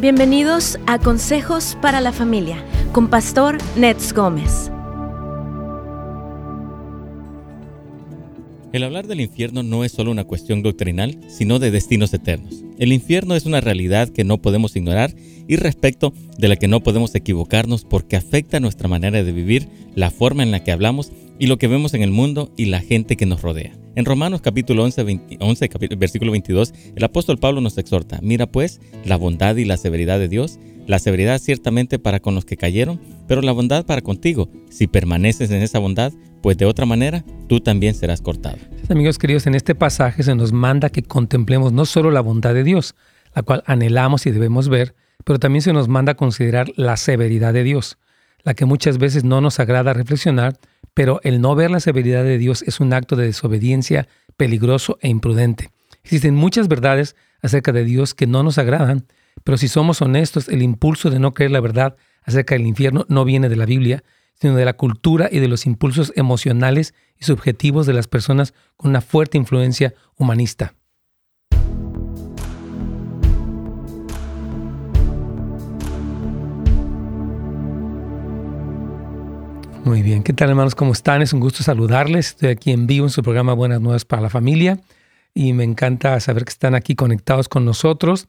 Bienvenidos a Consejos para la Familia con Pastor Nets Gómez. El hablar del infierno no es solo una cuestión doctrinal, sino de destinos eternos. El infierno es una realidad que no podemos ignorar y respecto de la que no podemos equivocarnos porque afecta nuestra manera de vivir, la forma en la que hablamos y lo que vemos en el mundo y la gente que nos rodea. En Romanos capítulo 11, 11 versículo 22, el apóstol Pablo nos exhorta, mira pues la bondad y la severidad de Dios, la severidad ciertamente para con los que cayeron, pero la bondad para contigo, si permaneces en esa bondad, pues de otra manera tú también serás cortado. Amigos queridos, en este pasaje se nos manda que contemplemos no solo la bondad de Dios, la cual anhelamos y debemos ver, pero también se nos manda a considerar la severidad de Dios, la que muchas veces no nos agrada reflexionar, pero el no ver la severidad de Dios es un acto de desobediencia peligroso e imprudente. Existen muchas verdades acerca de Dios que no nos agradan, pero si somos honestos, el impulso de no creer la verdad acerca del infierno no viene de la Biblia, sino de la cultura y de los impulsos emocionales y subjetivos de las personas con una fuerte influencia humanista. Muy bien, ¿qué tal hermanos? ¿Cómo están? Es un gusto saludarles. Estoy aquí en vivo en su programa Buenas Nuevas para la Familia y me encanta saber que están aquí conectados con nosotros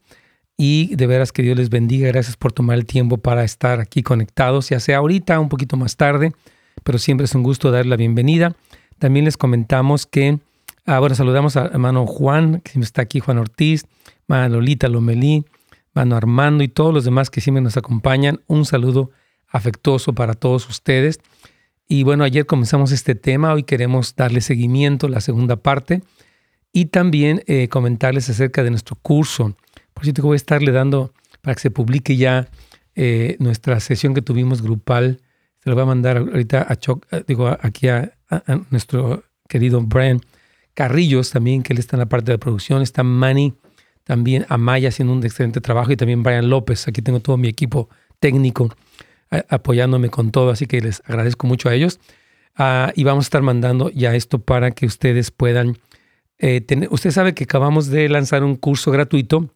y de veras que Dios les bendiga. Gracias por tomar el tiempo para estar aquí conectados, ya sea ahorita, un poquito más tarde, pero siempre es un gusto dar la bienvenida. También les comentamos que, ah, bueno, saludamos a hermano Juan, que está aquí, Juan Ortiz, hermana Lolita Lomelí, hermano Armando y todos los demás que siempre nos acompañan. Un saludo afectuoso para todos ustedes. Y bueno, ayer comenzamos este tema, hoy queremos darle seguimiento, la segunda parte, y también eh, comentarles acerca de nuestro curso. Por cierto, voy a estarle dando para que se publique ya eh, nuestra sesión que tuvimos grupal. Se lo voy a mandar ahorita a eh, digo, aquí a, nuestro querido Brian Carrillos también, que él está en la parte de producción. Está Manny, también Amaya haciendo un excelente trabajo y también Brian López. Aquí tengo todo mi equipo técnico apoyándome con todo, así que les agradezco mucho a ellos. Ah, y vamos a estar mandando ya esto para que ustedes puedan eh, tener. Usted sabe que acabamos de lanzar un curso gratuito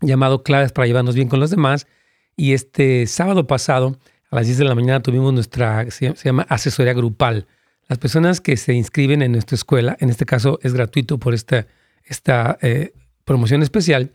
llamado Claves para llevarnos bien con los demás. Y este sábado pasado, a las 10 de la mañana, tuvimos nuestra, se llama asesoría grupal. Las personas que se inscriben en nuestra escuela, en este caso es gratuito por esta, esta eh, promoción especial,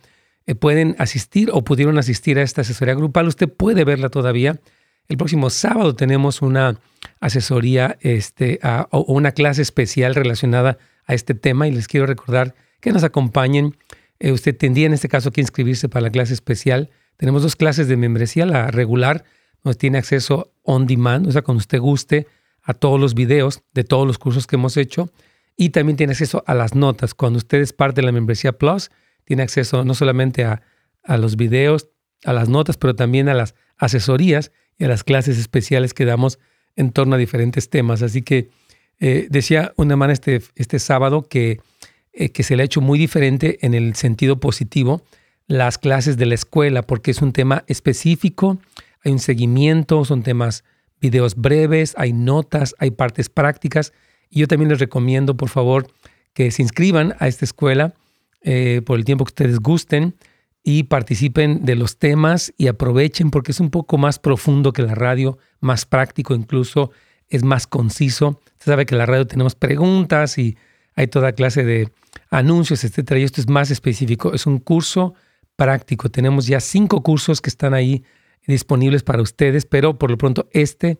pueden asistir o pudieron asistir a esta asesoría grupal. Usted puede verla todavía. El próximo sábado tenemos una asesoría este, o una clase especial relacionada a este tema y les quiero recordar que nos acompañen. Eh, usted tendría en este caso que inscribirse para la clase especial. Tenemos dos clases de membresía, la regular, donde tiene acceso on demand, o sea, cuando usted guste, a todos los videos de todos los cursos que hemos hecho. Y también tiene acceso a las notas. Cuando usted es parte de la membresía Plus, tiene acceso no solamente a, los videos, a las notas, pero también a las asesorías y a las clases especiales que damos en torno a diferentes temas. Así que eh, decía una hermana este, este sábado que, eh, que se le ha hecho muy diferente en el sentido positivo las clases de la escuela, porque es un tema específico, hay un seguimiento, son temas, videos breves, hay notas, hay partes prácticas. Y yo también les recomiendo, por favor, que se inscriban a esta escuela eh, por el tiempo que ustedes gusten y participen de los temas y aprovechen porque es un poco más profundo que la radio, más práctico incluso, es más conciso. Usted sabe que en la radio tenemos preguntas y hay toda clase de anuncios, etcétera, y esto es más específico. Es un curso práctico. Tenemos ya cinco cursos que están ahí disponibles para ustedes, pero por lo pronto este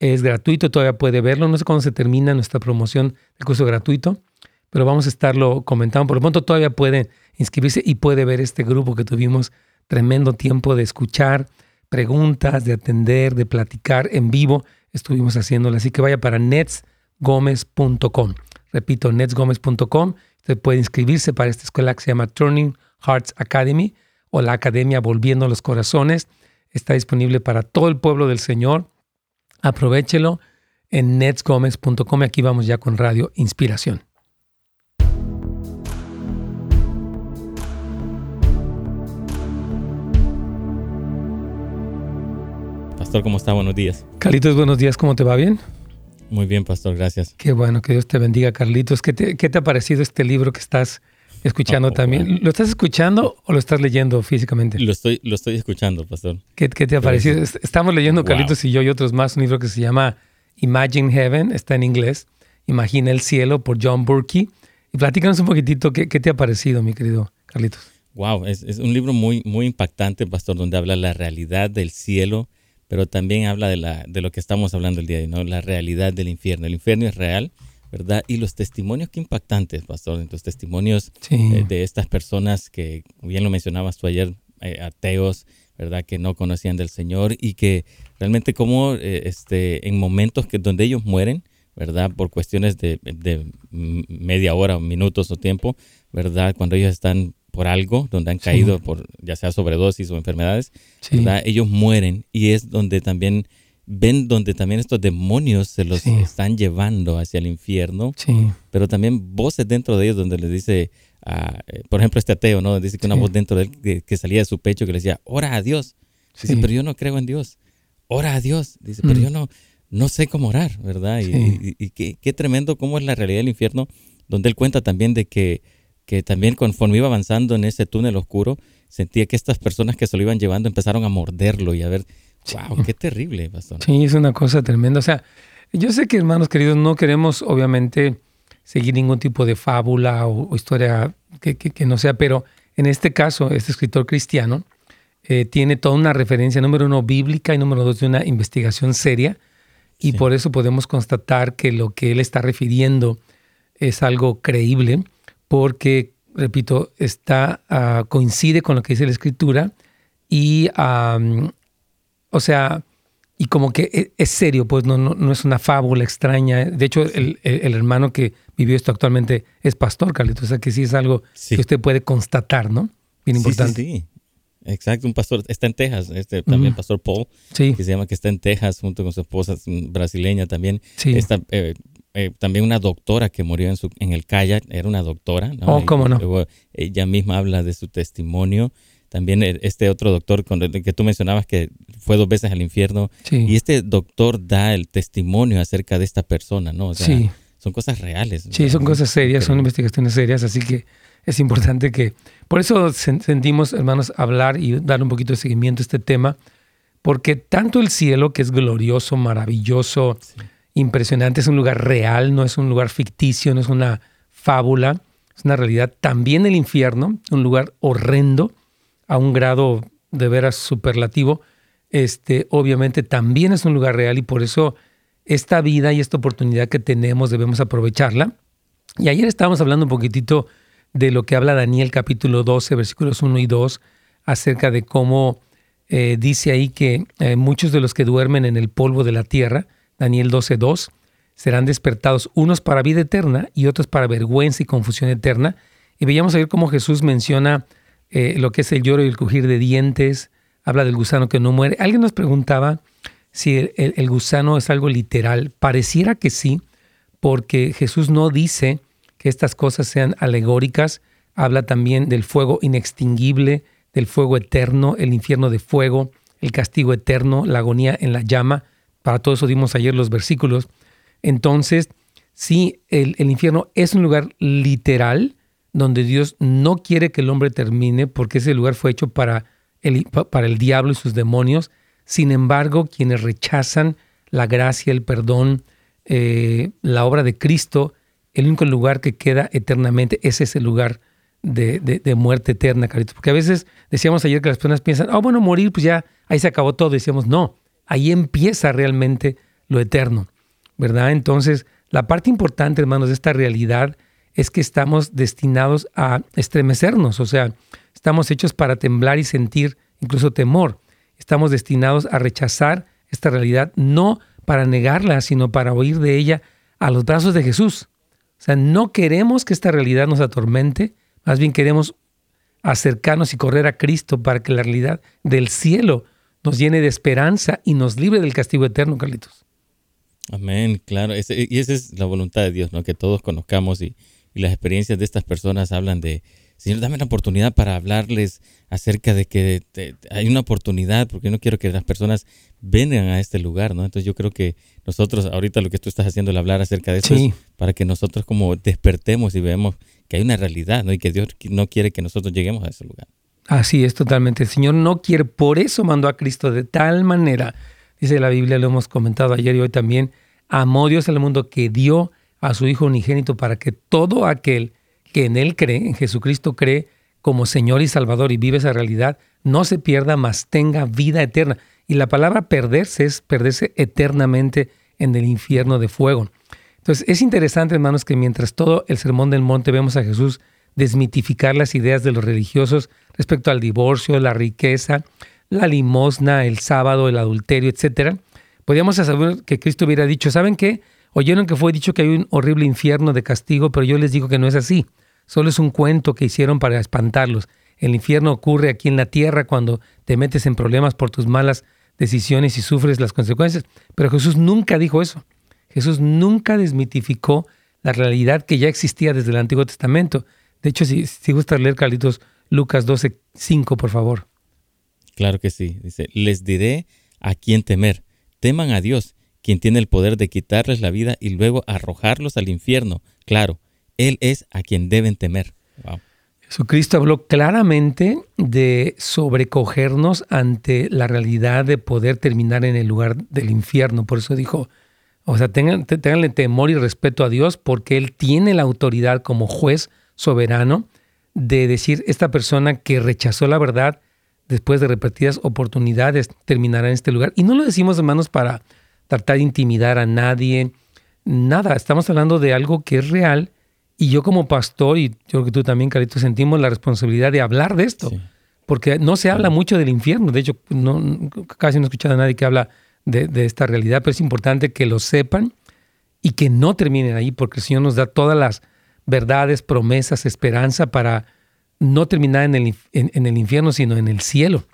es gratuito, todavía puede verlo. No sé cuándo se termina nuestra promoción del curso gratuito, pero vamos a estarlo comentando. Por lo pronto todavía puede inscribirse y puede ver este grupo que tuvimos tremendo tiempo de escuchar preguntas, de atender, de platicar en vivo. Estuvimos haciéndolo, así que vaya para netsgomez.com. Repito, netsgomez.com. Usted puede inscribirse para esta escuela que se llama Turning Hearts Academy o la Academia Volviendo los Corazones. Está disponible para todo el pueblo del Señor. Aprovechelo en netsgomez.com. Aquí vamos ya con Radio Inspiración. Pastor, ¿cómo está? Buenos días. Carlitos, buenos días, ¿cómo te va? ¿Bien? Muy bien, Pastor, gracias. Qué bueno, que Dios te bendiga, Carlitos. ¿Qué te, qué te ha parecido este libro que estás escuchando Oh, también. wow. ¿Lo estás escuchando o lo estás leyendo físicamente? Lo estoy, lo estoy escuchando, pastor. ¿Qué, qué te ha parecido? Est- Estamos leyendo, Wow. Carlitos y yo y otros más, un libro que se llama Imagine Heaven, está en inglés. Imagina el cielo por John Burke. Y platícanos un poquitito qué, qué te ha parecido, mi querido Carlitos. Wow, es, es un libro muy, muy impactante, pastor, donde habla la realidad del cielo, pero también habla de, la, de lo que estamos hablando el día de hoy, ¿no? La realidad del infierno. El infierno es real, ¿verdad? Y los testimonios, qué impactantes, pastor, los testimonios Sí. eh, de estas personas que, bien lo mencionabas tú ayer, eh, ateos, ¿verdad? Que no conocían del Señor y que realmente como eh, este, en momentos que, donde ellos mueren, ¿verdad? Por cuestiones de, de m- media hora, minutos o tiempo, ¿verdad? Cuando ellos están por algo, donde han Sí. caído por ya sea sobredosis o enfermedades, Sí. ¿verdad? Ellos mueren y es donde también ven donde también estos demonios se los Sí. están llevando hacia el infierno Sí. pero también voces dentro de ellos donde les dice, eh, por ejemplo, este ateo, ¿no? Dice que una voz dentro de él que, que salía de su pecho que le decía, ora a Dios. Dice, pero yo no creo en Dios. Ora a Dios. Dice, pero Mm. yo no, no sé cómo orar, ¿verdad? Y, Sí. y- y qué, qué tremendo cómo es la realidad del infierno, donde él cuenta también de que, que también conforme iba avanzando en ese túnel oscuro, sentía que estas personas que se lo iban llevando empezaron a morderlo y a ver, wow, qué terrible, pastor. Sí, es una cosa tremenda. O sea, yo sé que, hermanos queridos, no queremos, obviamente, seguir ningún tipo de fábula o, o historia que, que- que no sea, pero en este caso, este escritor cristiano eh, tiene toda una referencia, número uno, bíblica y número dos, de una investigación seria. Y Sí. por eso podemos constatar que lo que él está refiriendo es algo creíble, porque, repito, está, ah, coincide con lo que dice la escritura y, am, o sea, y como que e- es serio, pues no, no, no es una fábula extraña. De hecho, el, el- el hermano que vivió esto actualmente es pastor, Carlitos, o sea que sí es algo Sí. que usted puede constatar, ¿no? Bien Sí, sí, importante. Sí, Exacto, un pastor, está en Texas, este, también pastor Paul, Sí, que se llama que está en Texas junto con su esposa brasileña también. sí. Está, eh, eh, también una doctora que murió en, su, en el kayak, era una doctora. ¿no? Oh, cómo no. luego ella misma habla de su testimonio. También eh, este otro doctor con el que tú mencionabas que fue dos veces al infierno. sí. Y este doctor da el testimonio acerca de esta persona, ¿no? O sea, sí. son cosas reales. Sí, son cosas serias, son investigaciones serias, así que es importante que, por eso sen- sentimos, hermanos, hablar y dar un poquito de seguimiento a este tema, porque tanto el cielo, que es glorioso, maravilloso, Sí. Impresionante, es un lugar real, no es un lugar ficticio, no es una fábula, es una realidad. También el infierno, un lugar horrendo, a un grado de veras superlativo, este, obviamente también es un lugar real y por eso esta vida y esta oportunidad que tenemos debemos aprovecharla. Y ayer estábamos hablando un poquitito de lo que habla Daniel capítulo 12, versículos 1 y 2, acerca de cómo eh, dice ahí que eh, muchos de los que duermen en el polvo de la tierra, Daniel 12, 2, serán despertados unos para vida eterna y otros para vergüenza y confusión eterna. Y veíamos ayer cómo Jesús menciona eh, lo que es el lloro y el crujir de dientes, habla del gusano que no muere. Alguien nos preguntaba si el gusano es algo literal. Pareciera que sí, porque Jesús no dice que estas cosas sean alegóricas. Habla también del fuego inextinguible, del fuego eterno, el infierno de fuego, el castigo eterno, la agonía en la llama. Para todo eso dimos ayer los versículos. Entonces, sí, el, infierno es un lugar literal donde Dios no quiere que el hombre termine porque ese lugar fue hecho para el, pa- para el diablo y sus demonios. Sin embargo, quienes rechazan la gracia, el perdón, eh, la obra de Cristo, el único lugar que queda eternamente es ese lugar de, de- muerte eterna, Carlitos. Porque a veces decíamos ayer que las personas piensan, ah, bueno, morir, pues ya ahí se acabó todo. Decíamos, no, ahí empieza realmente lo eterno, ¿verdad? Entonces, la parte importante, hermanos, de esta realidad es que estamos destinados a estremecernos, o sea, estamos hechos para temblar y sentir incluso temor. Estamos destinados a rechazar esta realidad, no para negarla, sino para oír de ella a los brazos de Jesús. O sea, no queremos que esta realidad nos atormente, más bien queremos acercarnos y correr a Cristo para que la realidad del cielo nos llene de esperanza y nos libre del castigo eterno, Carlitos. Amén, claro. Ese- y esa es la voluntad de Dios, ¿no? Que todos conozcamos y, y las experiencias de estas personas hablan de, Señor, dame la oportunidad para hablarles acerca de que te- hay una oportunidad, porque yo no quiero que las personas vengan a este lugar, ¿no? Entonces yo creo que nosotros, ahorita lo que tú estás haciendo, el hablar acerca de eso, Sí. es para que nosotros como despertemos y veamos que hay una realidad ¿no? y que Dios no quiere que nosotros lleguemos a ese lugar. Así es, totalmente. El Señor no quiere, por eso mandó a Cristo de tal manera, dice la Biblia, lo hemos comentado ayer y hoy también, amó Dios al mundo que dio a su Hijo unigénito para que todo aquel que en Él cree, en Jesucristo cree como Señor y Salvador y vive esa realidad, no se pierda, mas tenga vida eterna. Y la palabra perderse es perderse eternamente en el infierno de fuego. Entonces es interesante, hermanos, que mientras todo el Sermón del Monte vemos a Jesús desmitificar las ideas de los religiosos respecto al divorcio, la riqueza, la limosna, el sábado, el adulterio, etc., podríamos saber que Cristo hubiera dicho, ¿saben qué? Oyeron que fue dicho que hay un horrible infierno de castigo, pero yo les digo que no es así. Solo es un cuento que hicieron para espantarlos. El infierno ocurre aquí en la tierra cuando te metes en problemas por tus malas decisiones y sufres las consecuencias. Pero Jesús nunca dijo eso. Jesús nunca desmitificó la realidad que ya existía desde el Antiguo Testamento. De hecho, si, si gusta leer, Carlitos, Lucas 12, 5, por favor. Claro que sí. Dice, les diré a quién temer. Teman a Dios, quien tiene el poder de quitarles la vida y luego arrojarlos al infierno. Claro, Él es a quien deben temer. Jesucristo habló claramente de sobrecogernos ante la realidad de poder terminar en el lugar del infierno. Por eso dijo, o sea, tengan, tenganle temor y respeto a Dios porque Él tiene la autoridad como juez soberano de decir, esta persona que rechazó la verdad después de repetidas oportunidades terminará en este lugar. Y no lo decimos, hermanos, para tratar de intimidar a nadie, nada, estamos hablando de algo que es real y yo como pastor, y yo creo que tú también, Carito, sentimos la responsabilidad de hablar de esto, porque no se habla mucho del infierno, de hecho, no, casi no he escuchado a nadie que habla de, esta realidad, pero es importante que lo sepan y que no terminen ahí, porque el Señor nos da todas las verdades, promesas, esperanza para no terminar en el, en, el infierno, sino en el cielo.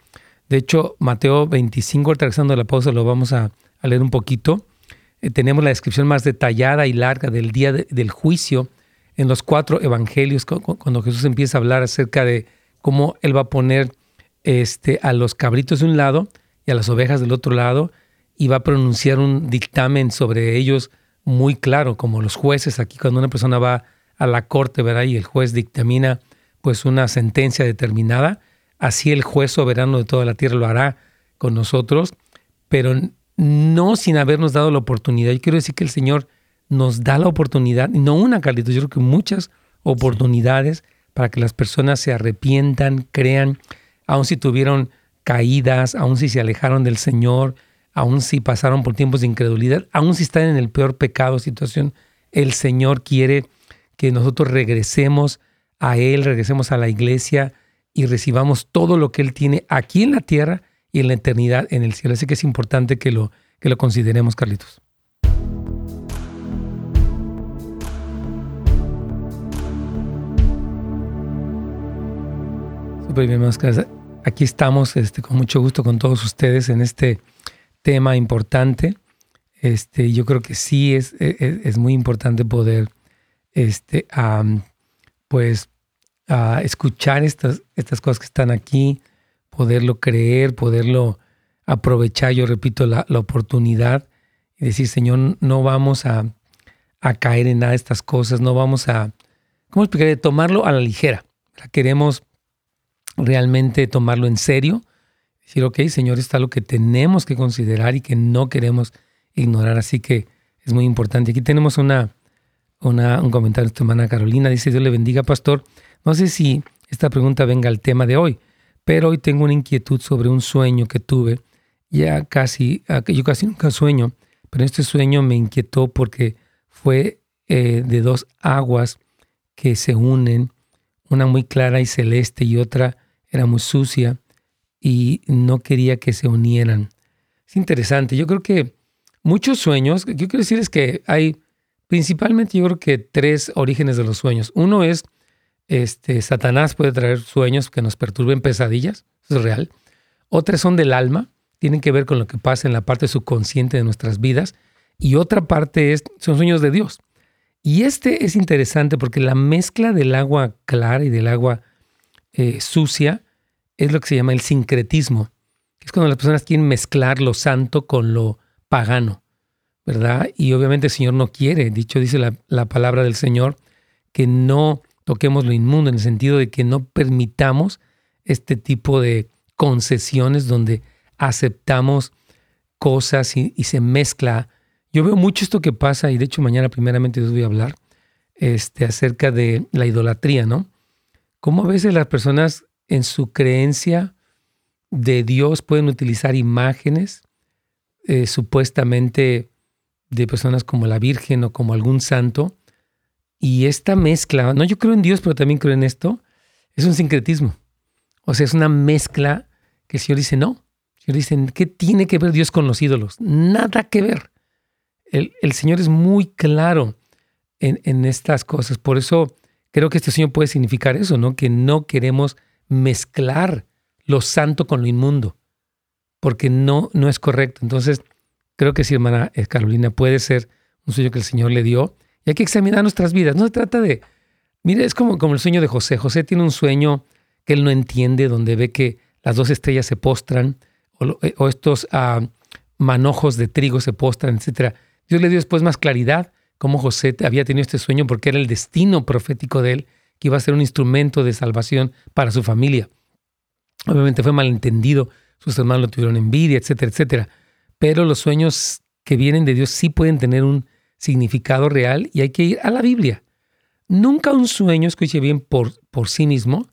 De hecho, Mateo 25, regresando a la pausa, lo vamos a, leer un poquito. Eh, tenemos la descripción más detallada y larga del día del juicio en los cuatro evangelios, cuando Jesús empieza a hablar acerca de cómo Él va a poner este, a los cabritos de un lado y a las ovejas del otro lado, y va a pronunciar un dictamen sobre ellos muy claro, como los jueces aquí, cuando una persona va a la corte, ¿verdad? Y el juez dictamina pues una sentencia determinada, así el juez soberano de toda la tierra lo hará con nosotros, pero no sin habernos dado la oportunidad. Yo quiero decir que el Señor nos da la oportunidad, no una, Carlitos, yo creo que muchas oportunidades para que las personas se arrepientan, crean, aun si tuvieron caídas, aun si se alejaron del Señor, aun si pasaron por tiempos de incredulidad, aun si están en el peor pecado, situación, el Señor quiere que nosotros regresemos a Él, regresemos a la iglesia y recibamos todo lo que Él tiene aquí en la tierra y en la eternidad en el cielo. Así que es importante que lo, que lo consideremos, Carlitos. Súper bien, Aquí estamos este, con mucho gusto con todos ustedes en este tema importante. Este, yo creo que sí es, e, e, es, muy importante poder este, pues, escuchar estas, estas cosas que están aquí, poderlo creer, poderlo aprovechar, yo repito, la, la oportunidad y decir, Señor, no vamos a, a, caer en nada de estas cosas, no vamos a, ¿cómo explicar? Tomarlo a la ligera. Queremos realmente tomarlo en serio, decir, ok, Señor, está lo que tenemos que considerar y que no queremos ignorar, así que es muy importante. Aquí tenemos una, un comentario de tu hermana Carolina, dice, Dios le bendiga, pastor. No sé si esta pregunta venga al tema de hoy, pero hoy tengo una inquietud sobre un sueño que tuve, ya casi, ah, yo casi nunca sueño, pero este sueño me inquietó porque fue eh, de dos aguas que se unen, una muy clara y celeste y otra era muy sucia y no quería que se unieran. Es interesante, yo creo que muchos sueños, yo quiero decir es que hay principalmente yo creo que tres orígenes de los sueños. Uno es, este, Satanás puede traer sueños que nos perturben pesadillas, eso es real. Otras son del alma, tienen que ver con lo que pasa en la parte subconsciente de nuestras vidas. Y otra parte es, son sueños de Dios. Y este es interesante porque la mezcla del agua clara y del agua eh, sucia es lo que se llama el sincretismo, es cuando las personas quieren mezclar lo santo con lo pagano, ¿verdad? Y obviamente el Señor no quiere, dicho dice la, palabra del Señor, que no toquemos lo inmundo, en el sentido de que no permitamos este tipo de concesiones donde aceptamos cosas y, se mezcla. Yo veo mucho esto que pasa, y de hecho mañana primeramente les voy a hablar este, acerca de la idolatría, ¿no? Cómo a veces las personas en su creencia de Dios pueden utilizar imágenes eh, supuestamente de personas como la Virgen o como algún santo. Y esta mezcla, no yo creo en Dios, pero también creo en esto, es un sincretismo. O sea, es una mezcla que el Señor dice, no. El Señor dice, ¿qué tiene que ver Dios con los ídolos? Nada que ver. El, el Señor es muy claro en, en, estas cosas. Por eso creo que este Señor puede significar eso, ¿no? Que no queremos mezclar lo santo con lo inmundo, porque no, no es correcto. Entonces, Creo que sí, hermana Carolina, puede ser un sueño que el Señor le dio. Y hay que examinar nuestras vidas. No se trata de... Mire, es como, como el sueño de José. José tiene un sueño que él no entiende, donde ve que las dos estrellas se postran, o, eh, estos ah, manojos de trigo se postran, etc. Dios le dio después más claridad cómo José había tenido este sueño, porque era el destino profético de él, que iba a ser un instrumento de salvación para su familia. Obviamente fue malentendido, sus hermanos lo tuvieron envidia, etcétera, etcétera pero los sueños que vienen de Dios sí pueden tener un significado real y hay que ir a la Biblia. Nunca un sueño, escuche bien, por, por sí mismo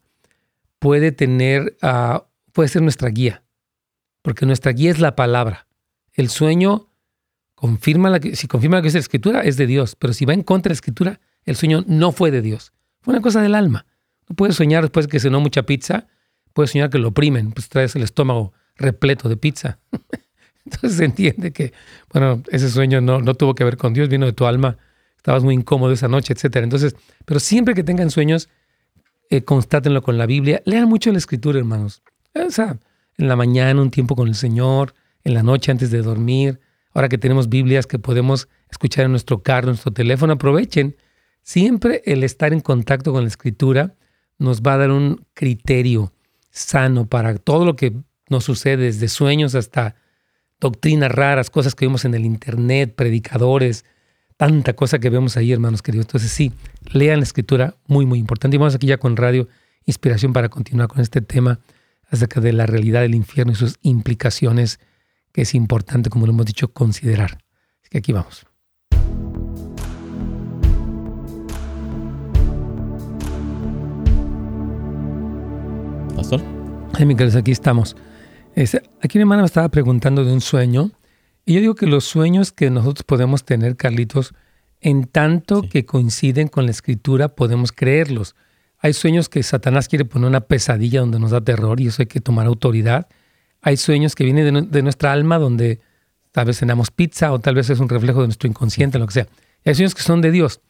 puede tener, uh, puede ser nuestra guía, porque nuestra guía es la palabra. El sueño confirma la si confirma la que es la escritura, es de Dios, pero si va en contra de la escritura, el sueño no fue de Dios. Fue una cosa del alma. No puedes soñar después que cenó mucha pizza, puedes soñar que lo oprimen, pues traes el estómago repleto de pizza. Entonces se entiende que, bueno, ese sueño no, no tuvo que ver con Dios, vino de tu alma, estabas muy incómodo esa noche, etc. Entonces, pero siempre que tengan sueños, eh, constátenlo con la Biblia. Lean mucho la escritura, hermanos. O sea, en la mañana un tiempo con el Señor, en la noche antes de dormir. Ahora que tenemos Biblias que podemos escuchar en nuestro carro, en nuestro teléfono, aprovechen. Siempre el estar en contacto con la escritura nos va a dar un criterio sano para todo lo que nos sucede, desde sueños hasta doctrinas raras, cosas que vemos en el Internet, predicadores, tanta cosa que vemos ahí, hermanos queridos. Entonces sí, lean la escritura, muy, muy importante. Y vamos aquí ya con Radio Inspiración para continuar con este tema acerca de la realidad del infierno y sus implicaciones, que es importante, como lo hemos dicho, considerar. Así que aquí vamos. Pastor. Ay, mi aquí estamos aquí mi hermana me estaba preguntando de un sueño. Y yo digo que los sueños que nosotros podemos tener, Carlitos, en tanto que coinciden con la escritura, podemos creerlos. Hay sueños que Satanás quiere poner una pesadilla donde nos da terror y eso hay que tomar autoridad. Hay sueños que vienen de, nuestra alma donde tal vez cenamos pizza o tal vez es un reflejo de nuestro inconsciente, lo que sea. hay sueños que son de Dios.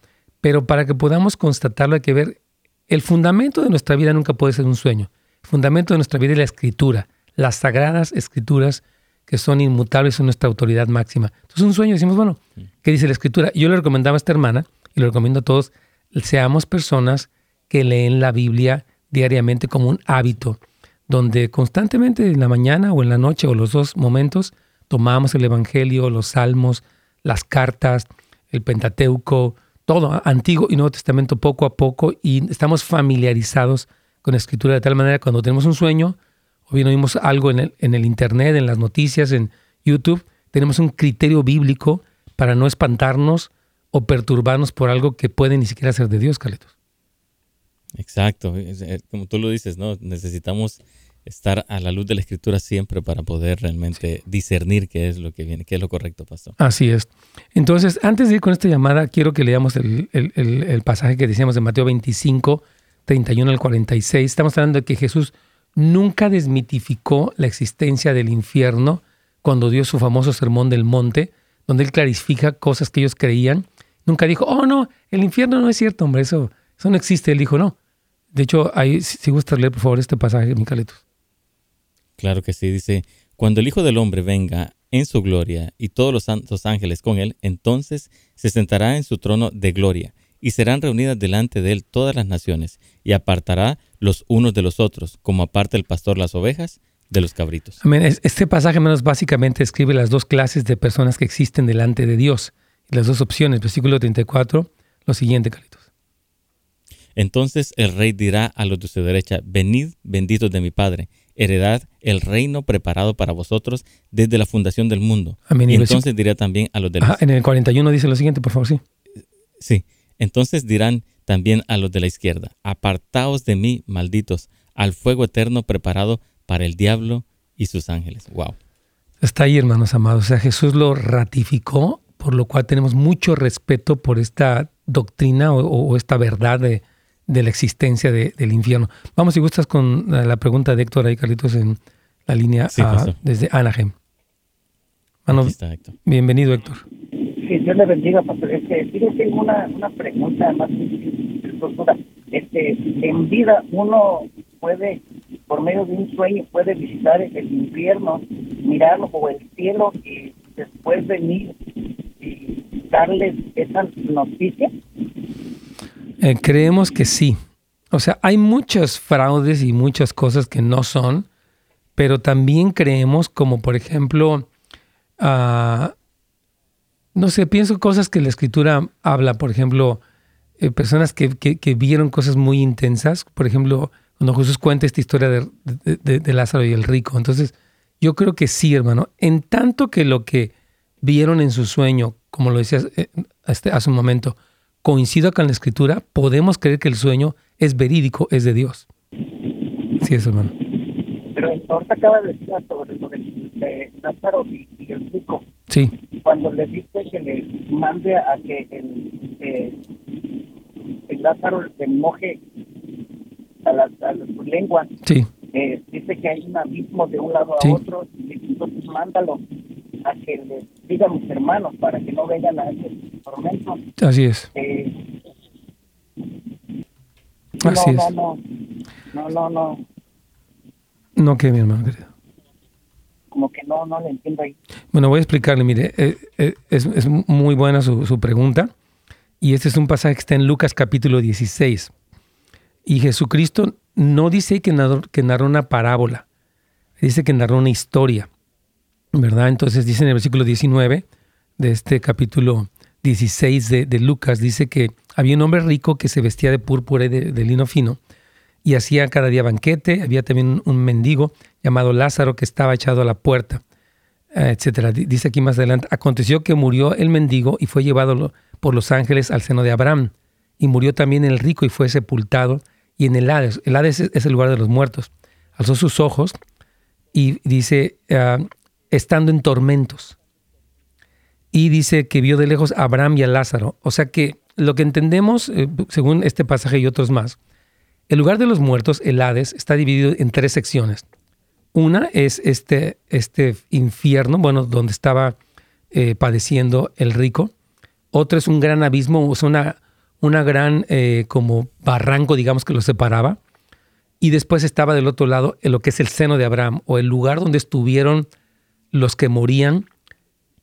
Pero para que podamos constatarlo hay que ver, el fundamento de nuestra vida nunca puede ser un sueño. El fundamento de nuestra vida es la escritura las sagradas escrituras que son inmutables son nuestra autoridad máxima. Entonces un sueño decimos, bueno, ¿qué dice la escritura? Yo le recomendaba a esta hermana y lo recomiendo a todos, seamos personas que leen la Biblia diariamente como un hábito, donde constantemente en la mañana o en la noche o los dos momentos tomamos el Evangelio, los salmos, las cartas, el Pentateuco, todo, Antiguo y Nuevo Testamento poco a poco y estamos familiarizados con la escritura de tal manera que cuando tenemos un sueño, o bien oímos algo en el, en el Internet, en las noticias, en YouTube, tenemos un criterio bíblico para no espantarnos o perturbarnos por algo que puede ni siquiera ser de Dios, Carlitos. Exacto, como tú lo dices, ¿no? Necesitamos estar a la luz de la escritura siempre para poder realmente discernir qué es lo que viene, qué es lo correcto, pastor. Así es. Entonces, antes de ir con esta llamada, quiero que leamos el, el, el pasaje que decíamos de Mateo 25, 31 al 46. Estamos hablando de que Jesús nunca desmitificó la existencia del infierno cuando dio su famoso sermón del monte, donde él clarifica cosas que ellos creían. Nunca dijo, oh no, el infierno no es cierto, hombre, eso, eso no existe. Él dijo, no. De hecho, ahí, si gusta leer, por favor, este pasaje, Micaletos. Claro que sí, dice, cuando el Hijo del Hombre venga en su gloria y todos los santos ángeles con él, entonces se sentará en su trono de gloria y serán reunidas delante de él todas las naciones, y apartará los unos de los otros, como aparta el pastor las ovejas de los cabritos. Amén. Este pasaje menos básicamente escribe las dos clases de personas que existen delante de Dios. Las dos opciones, versículo 34, lo siguiente, Carlitos. Entonces el rey dirá a los de su derecha, venid benditos de mi Padre, heredad el reino preparado para vosotros desde la fundación del mundo. Y, entonces dirá también a los de la... en el 41 dice lo siguiente, por favor, sí. Sí, entonces dirán también a los de la izquierda, apartaos de mí, malditos, al fuego eterno preparado para el diablo y sus ángeles. Wow. Está ahí, hermanos amados. O sea, Jesús lo ratificó, por lo cual tenemos mucho respeto por esta doctrina o, esta verdad de, la existencia del infierno. Vamos, si gustas, con la pregunta de Héctor ahí, Carlitos, en la línea desde Anaheim. Bienvenido, Héctor. Sí, Dios le bendiga, pastor. Este, tengo una, una pregunta más. Este, en vida uno puede, por medio de un sueño, puede visitar el infierno, mirarlo o el cielo y después venir y darles esa noticia? Eh, creemos que sí. O sea, hay muchos fraudes y muchas cosas que no son, pero también creemos como, por ejemplo, uh, no sé, pienso cosas que la escritura habla, por ejemplo, eh, personas que, que, vieron cosas muy intensas, por ejemplo, cuando Jesús cuenta esta historia de, de, Lázaro y el rico. Entonces, yo creo que sí, hermano, en tanto que lo que vieron en su sueño, como lo decías eh, este, hace un momento, coincida con la escritura, podemos creer que el sueño es verídico, es de Dios. Sí, hermano. Pero ahorita acaba de decir sobre de Lázaro y, el rico. Sí. Cuando le dice que le mande a que el, eh, el Lázaro se moje a, la, a su lengua, sí. eh, dice que hay un abismo de un lado a otro, y entonces mándalo a que le diga a mis hermanos para que no vengan a ese tormento. Así es. Eh, Así no, es. No, no, no, no. No, que mi hermano querido. Como que no, no entiendo ahí. Bueno, voy a explicarle, mire, eh, eh, es, muy buena su, pregunta. Y este es un pasaje que está en Lucas capítulo 16. Y Jesucristo no dice que narró una parábola, dice que narró una historia. ¿verdad? Entonces dice en el versículo 19 de este capítulo 16 de, Lucas, dice que había un hombre rico que se vestía de púrpura y de, lino fino y hacía cada día banquete. Había también un, mendigo llamado Lázaro que estaba echado a la puerta, etcétera. Dice aquí más adelante, aconteció que murió el mendigo y fue llevado por los ángeles al seno de Abraham. Y murió también el rico y fue sepultado. Y en el Hades, el Hades es el lugar de los muertos, alzó sus ojos y dice, ah, estando en tormentos. Y dice que vio de lejos a Abraham y a Lázaro. O sea que lo que entendemos, eh, según este pasaje y otros más, el lugar de los muertos, el Hades, está dividido en tres secciones. Una es este, este infierno, bueno, donde estaba eh, padeciendo el rico. Otra es un gran abismo, o sea, una, una gran eh, como barranco, digamos, que lo separaba. Y después estaba del otro lado en lo que es el seno de Abraham, o el lugar donde estuvieron los que morían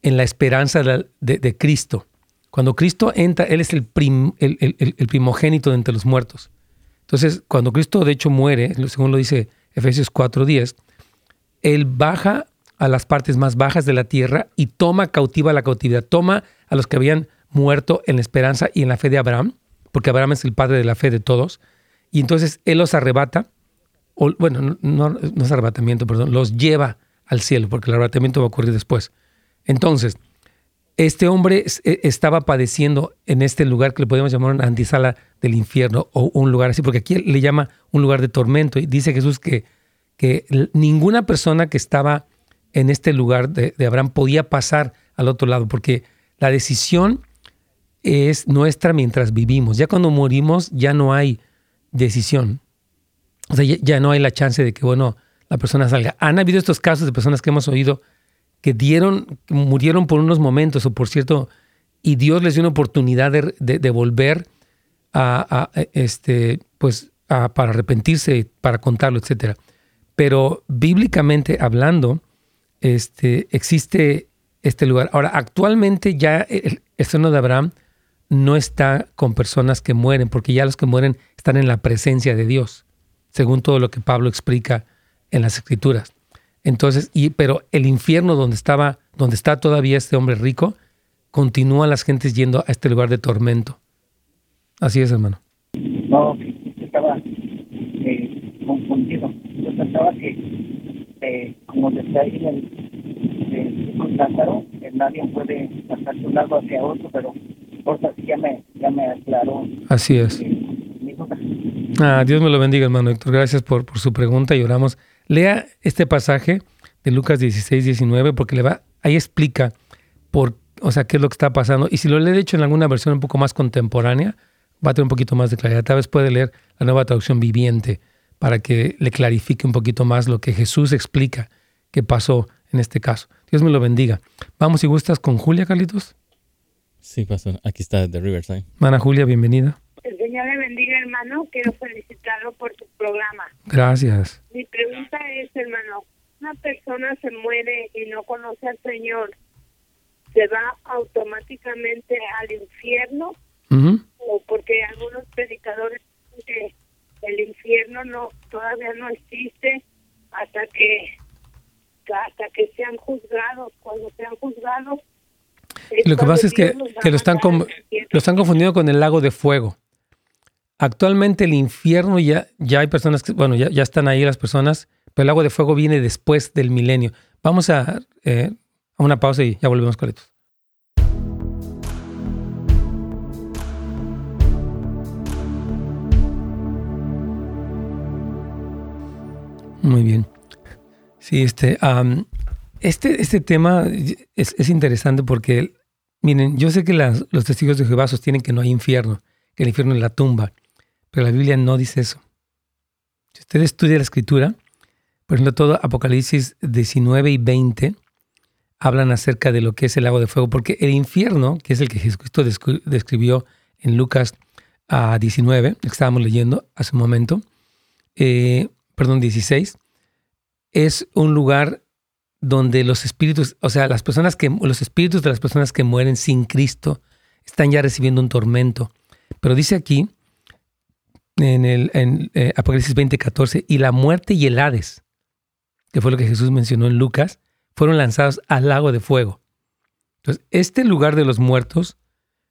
en la esperanza de, Cristo. Cuando Cristo entra, Él es el, el, primogénito de entre los muertos. Entonces, cuando Cristo de hecho muere, según lo dice Efesios 4:10, Él baja a las partes más bajas de la tierra y toma cautiva la cautividad, toma a los que habían muerto en la esperanza y en la fe de Abraham, porque Abraham es el padre de la fe de todos, y entonces Él los arrebata, o, bueno, no, no es arrebatamiento, perdón, los lleva al cielo, porque el arrebatamiento va a ocurrir después. Entonces, este hombre e, estaba padeciendo en este lugar que le podemos llamar una antisala del infierno o un lugar así, porque aquí le llama un lugar de tormento. Y dice Jesús que, que ninguna persona que estaba en este lugar de, Abraham podía pasar al otro lado, porque la decisión es nuestra mientras vivimos. Ya cuando morimos ya no hay decisión. O sea, ya no hay la chance de que, bueno, la persona salga. Han habido estos casos de personas que hemos oído que dieron, murieron por unos momentos o por cierto, y Dios les dio una oportunidad de, volver a, este, pues, para arrepentirse, para contarlo, etc. Pero bíblicamente hablando, este, existe este lugar. Ahora, actualmente ya el estreno de Abraham no está con personas que mueren, porque ya los que mueren están en la presencia de Dios, según todo lo que Pablo explica en las escrituras. Entonces, y, pero el infierno donde estaba, donde está todavía este hombre rico, continúan las gentes yendo a este lugar de tormento. Así es, hermano. No, estaba eh, confundido. Yo pensaba que, eh, como decía ahí en el, Lázaro, nadie puede pasar de un lado hacia otro, pero por ya me, ya me aclaró. Así es. Eh, ah, Dios me lo bendiga, hermano Héctor. Gracias por, por su pregunta y oramos. Lea este pasaje de Lucas 16, 19, porque le va, ahí explica por, o sea, qué es lo que está pasando. Y si lo lee, de hecho, en alguna versión un poco más contemporánea, va a tener un poquito más de claridad. Tal vez puede leer la nueva traducción viviente para que le clarifique un poquito más lo que Jesús explica que pasó en este caso. Dios me lo bendiga. Vamos, si gustas, con Julia, Carlitos. Sí, pastor. Aquí está de Riverside. Mana Julia, bienvenida. Señor le bendiga, hermano. Quiero felicitarlo por su programa. Gracias. Mi pregunta es, hermano, una persona se muere y no conoce al Señor, ¿se va automáticamente al infierno? O porque algunos predicadores dicen que el infierno no todavía no existe hasta que hasta que sean juzgados. Cuando sean juzgados, lo que pasa es que, lo, están lo están confundiendo con el lago de fuego. Actualmente el infierno ya, ya hay personas que, bueno, ya, ya están ahí las personas, pero el lago de fuego viene después del milenio. Vamos a, eh, a una pausa y ya volvemos, con esto. Muy bien. Sí, este, este, este tema es, es, interesante porque, miren, yo sé que los testigos de Jehová sostienen que no hay infierno, que el infierno es la tumba, pero la Biblia no dice eso. Si usted estudia la escritura, por ejemplo, todo Apocalipsis 19 y 20 hablan acerca de lo que es el lago de fuego, porque el infierno, que es el que Jesucristo describió en Lucas 19, que estábamos leyendo hace un momento, eh, perdón, 16, es un lugar donde los espíritus, o sea, las personas que, los espíritus de las personas que mueren sin Cristo están ya recibiendo un tormento. Pero dice aquí, en el eh, Apocalipsis 20, 14, y la muerte y el Hades, que fue lo que Jesús mencionó en Lucas, fueron lanzados al lago de fuego. Entonces, este lugar de los muertos,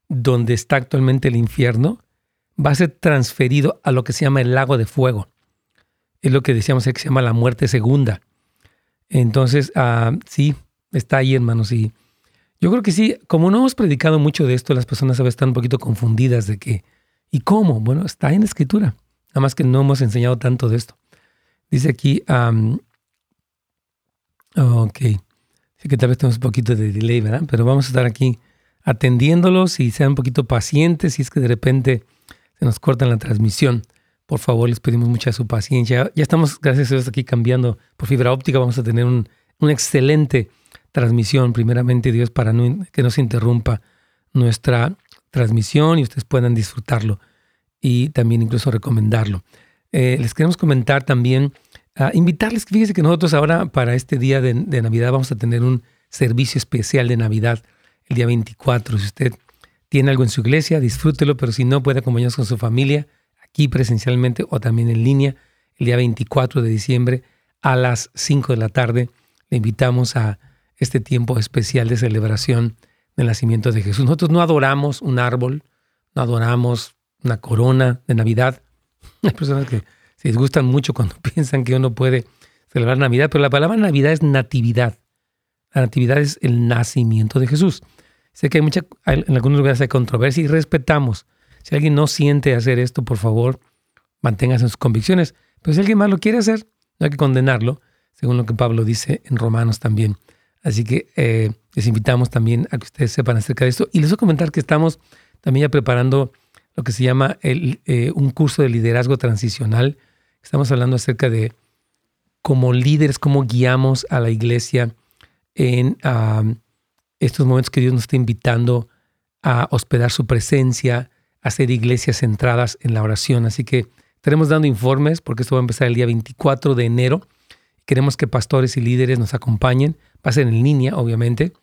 donde está actualmente el infierno, va a ser transferido a lo que se llama el lago de fuego. Es lo que decíamos que se llama la muerte segunda. Entonces, ah, sí, está ahí, hermanos. Y yo creo que sí, como no hemos predicado mucho de esto, las personas a veces están un poquito confundidas de que, ¿y cómo? Bueno, está en la escritura. Nada más que no hemos enseñado tanto de esto. Dice aquí, Ok. Sí que tal vez tenemos un poquito de delay, ¿verdad? Pero vamos a estar aquí atendiéndolos y sean un poquito pacientes si es que de repente se nos corta la transmisión. Por favor, les pedimos mucha su paciencia. Ya estamos, gracias a Dios, aquí cambiando por fibra óptica. Vamos a tener un, una excelente transmisión, primeramente Dios, para que no se interrumpa nuestra transmisión y ustedes puedan disfrutarlo y también incluso recomendarlo. Eh, les queremos comentar también invitarles, fíjense que nosotros ahora para este día de, Navidad vamos a tener un servicio especial de Navidad el día 24. Si usted tiene algo en su iglesia, disfrútelo, pero si no, puede acompañarnos con su familia aquí presencialmente o también en línea el día 24 de diciembre a las 5 de la tarde. Le invitamos a este tiempo especial de celebración del nacimiento de Jesús. Nosotros no adoramos un árbol, no adoramos una corona de Navidad. Hay personas que se disgustan mucho cuando piensan que uno puede celebrar Navidad, pero la palabra Navidad es natividad. La natividad es el nacimiento de Jesús. Sé que hay mucha, en algunos lugares hay controversia y respetamos. Si alguien no siente hacer esto, por favor, manténgase en sus convicciones. Pero si alguien más lo quiere hacer, no hay que condenarlo, según lo que Pablo dice en Romanos también. Así que eh, les invitamos también a que ustedes sepan acerca de esto. Y les voy a comentar que estamos también ya preparando lo que se llama el, eh, un curso de liderazgo transicional Estamos hablando acerca de como líderes, cómo guiamos a la iglesia en estos momentos que Dios nos está invitando a hospedar su presencia, a ser iglesias centradas en la oración. Así que estaremos dando informes porque esto va a empezar el día 24 de enero. Queremos que pastores y líderes nos acompañen. Va a ser en línea, obviamente.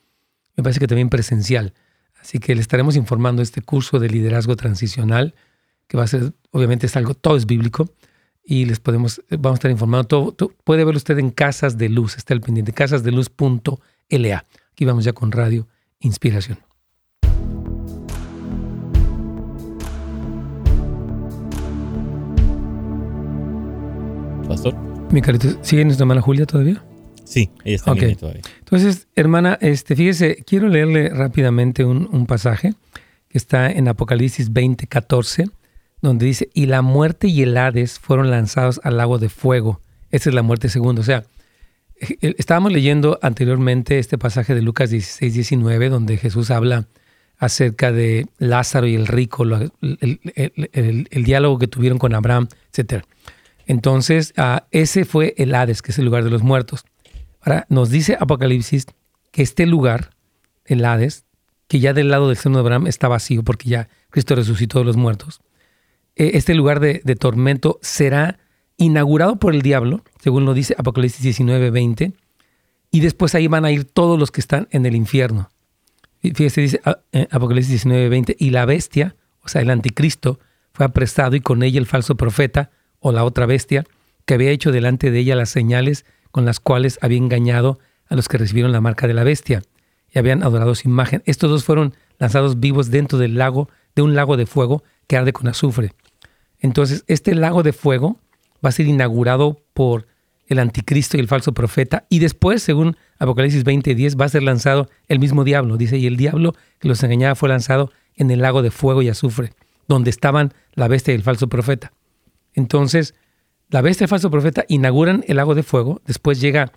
Me parece que también presencial. Así que le estaremos informando este curso de liderazgo transicional, que va a ser, obviamente es algo, todo es bíblico y les podemos, eh, vamos a estar informando. Todo, puede ver usted en Casas de Luz, está el pendiente, casasdeluz.la. Aquí vamos ya con Radio Inspiración. pastor. Mi carito, ¿sigue nuestra hermana Julia todavía? Sí, ella está okay. todavía. Entonces, hermana, este, fíjese, quiero leerle rápidamente un, un pasaje que está en Apocalipsis 20, 14, donde dice, y la muerte y el Hades fueron lanzados al lago de fuego. Esa es la muerte segunda. O sea, eh, estábamos leyendo anteriormente este pasaje de Lucas 16, 19, donde Jesús habla acerca de Lázaro y el rico, el, diálogo que tuvieron con Abraham, etc. Entonces, ah, ese fue el Hades, que es el lugar de los muertos. Ahora, nos dice Apocalipsis que este lugar, el Hades, que ya del lado del seno de Abraham está vacío porque ya Cristo resucitó de los muertos, eh, este lugar de, tormento será inaugurado por el diablo, según lo dice Apocalipsis 19, 20, y después ahí van a ir todos los que están en el infierno. Fíjese, dice ah, eh, Apocalipsis 19, 20, y la bestia, o sea, el anticristo, fue apresado y con ella el falso profeta o la otra bestia, que había hecho delante de ella las señales con las cuales había engañado a los que recibieron la marca de la bestia y habían adorado su imagen. Estos dos fueron lanzados vivos dentro del lago, de un lago de fuego que arde con azufre. Entonces, este lago de fuego va a ser inaugurado por el anticristo y el falso profeta. Y después, según Apocalipsis 20:10, va a ser lanzado el mismo diablo. Dice, y el diablo que los engañaba fue lanzado en el lago de fuego y azufre, donde estaban la bestia y el falso profeta. Entonces, la bestia y el falso profeta inauguran el lago de fuego, después llega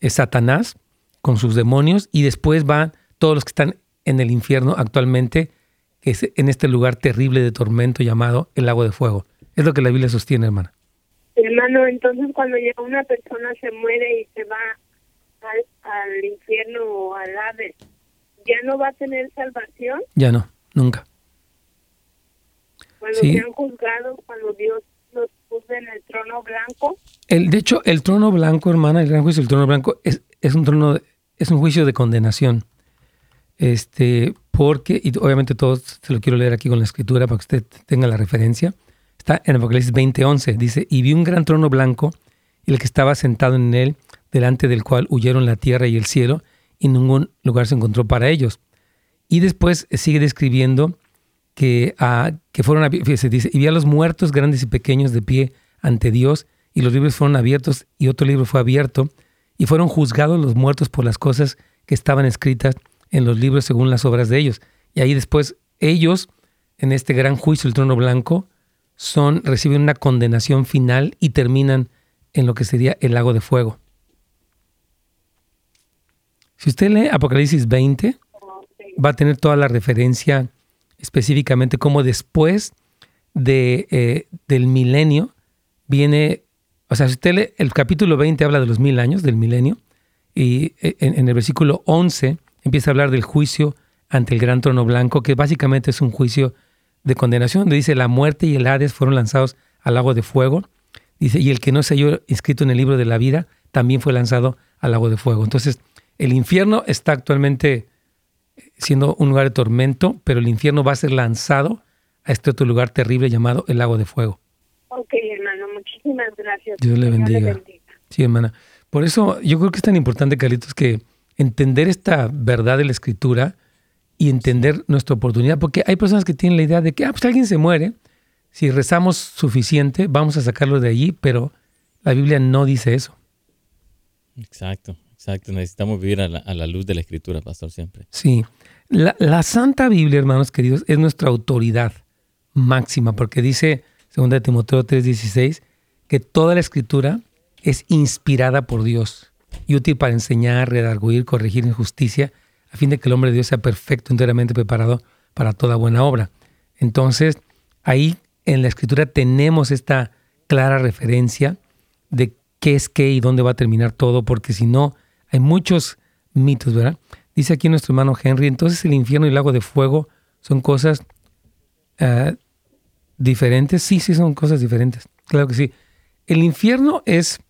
eh, Satanás con sus demonios y después van todos los que están en el infierno actualmente, que es en este lugar terrible de tormento llamado el lago de fuego. Es lo que la Biblia sostiene, hermana. Hermano, entonces cuando ya una persona se muere y se va al, infierno o al ave, ¿ya no va a tener salvación? Ya no, nunca. Cuando se han juzgado, cuando Dios el de hecho, el trono blanco, hermana, el gran juicio, el trono blanco, es, es un trono, es un juicio de condenación. Este, porque, y obviamente todo se lo quiero leer aquí con la escritura para que usted tenga la referencia. Está en Apocalipsis 20:11. Dice, y vi un gran trono blanco el que estaba sentado en él, delante del cual huyeron la tierra y el cielo, y ningún lugar se encontró para ellos. Y después sigue describiendo que, uh, que fueron, fíjese, dice, y vi a los muertos grandes y pequeños de pie ante Dios, y los libros fueron abiertos, y otro libro fue abierto, y fueron juzgados los muertos por las cosas que estaban escritas en los libros según las obras de ellos. Y ahí después ellos, en este gran juicio, el trono blanco, son, reciben una condenación final y terminan en lo que sería el lago de fuego. Si usted lee Apocalipsis 20, va a tener toda la referencia específicamente como después de, eh, del milenio viene, o sea, si usted lee el capítulo 20 habla de los mil años del milenio y eh, en, en el versículo 11 empieza a hablar del juicio ante el gran trono blanco, que básicamente es un juicio de condenación, donde dice, la muerte y el Hades fueron lanzados al lago de fuego. Dice, y el que no se halló inscrito en el libro de la vida también fue lanzado al lago de fuego. Entonces, el infierno está actualmente siendo un lugar de tormento, pero el infierno va a ser lanzado a este otro lugar terrible llamado el lago de fuego. Ok, hermano, muchísimas gracias. Dios le bendiga. Sí, hermana. Por eso yo creo que es tan importante, Carlitos, que entender esta verdad de la escritura y entender nuestra oportunidad, porque hay personas que tienen la idea de que, ah, pues alguien se muere, si rezamos suficiente, vamos a sacarlo de allí, pero la Biblia no dice eso. Exacto, exacto. Necesitamos vivir a la, luz de la Escritura, pastor, siempre. Sí. La, la, Santa Biblia, hermanos queridos, es nuestra autoridad máxima, porque dice, 2 Timoteo 3:16, que toda la Escritura es inspirada por Dios y útil para enseñar, redarguir, corregir injusticia, a fin de que el hombre de Dios sea perfecto, enteramente preparado para toda buena obra. Entonces, ahí en la escritura tenemos esta clara referencia de qué es qué y dónde va a terminar todo, porque si no, hay muchos mitos, ¿verdad? Dice aquí nuestro hermano Henry, entonces el infierno y el lago de fuego son cosas uh, diferentes. Sí, sí, son cosas diferentes. Claro que sí. El infierno es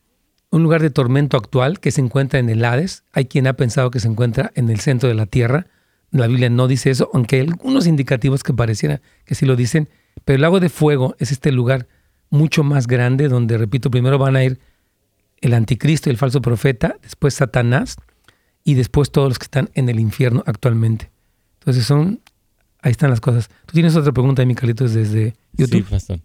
un lugar de tormento actual que se encuentra en el Hades. Hay quien ha pensado que se encuentra en el centro de la Tierra. La Biblia no dice eso, aunque hay algunos indicativos que pareciera que sí lo dicen. Pero el lago de fuego es este lugar mucho más grande donde, repito, primero van a ir el anticristo y el falso profeta, después Satanás y después todos los que están en el infierno actualmente. Entonces son, ahí están las cosas. Tú tienes otra pregunta, mi Carlitos, desde YouTube. Sí, pastor.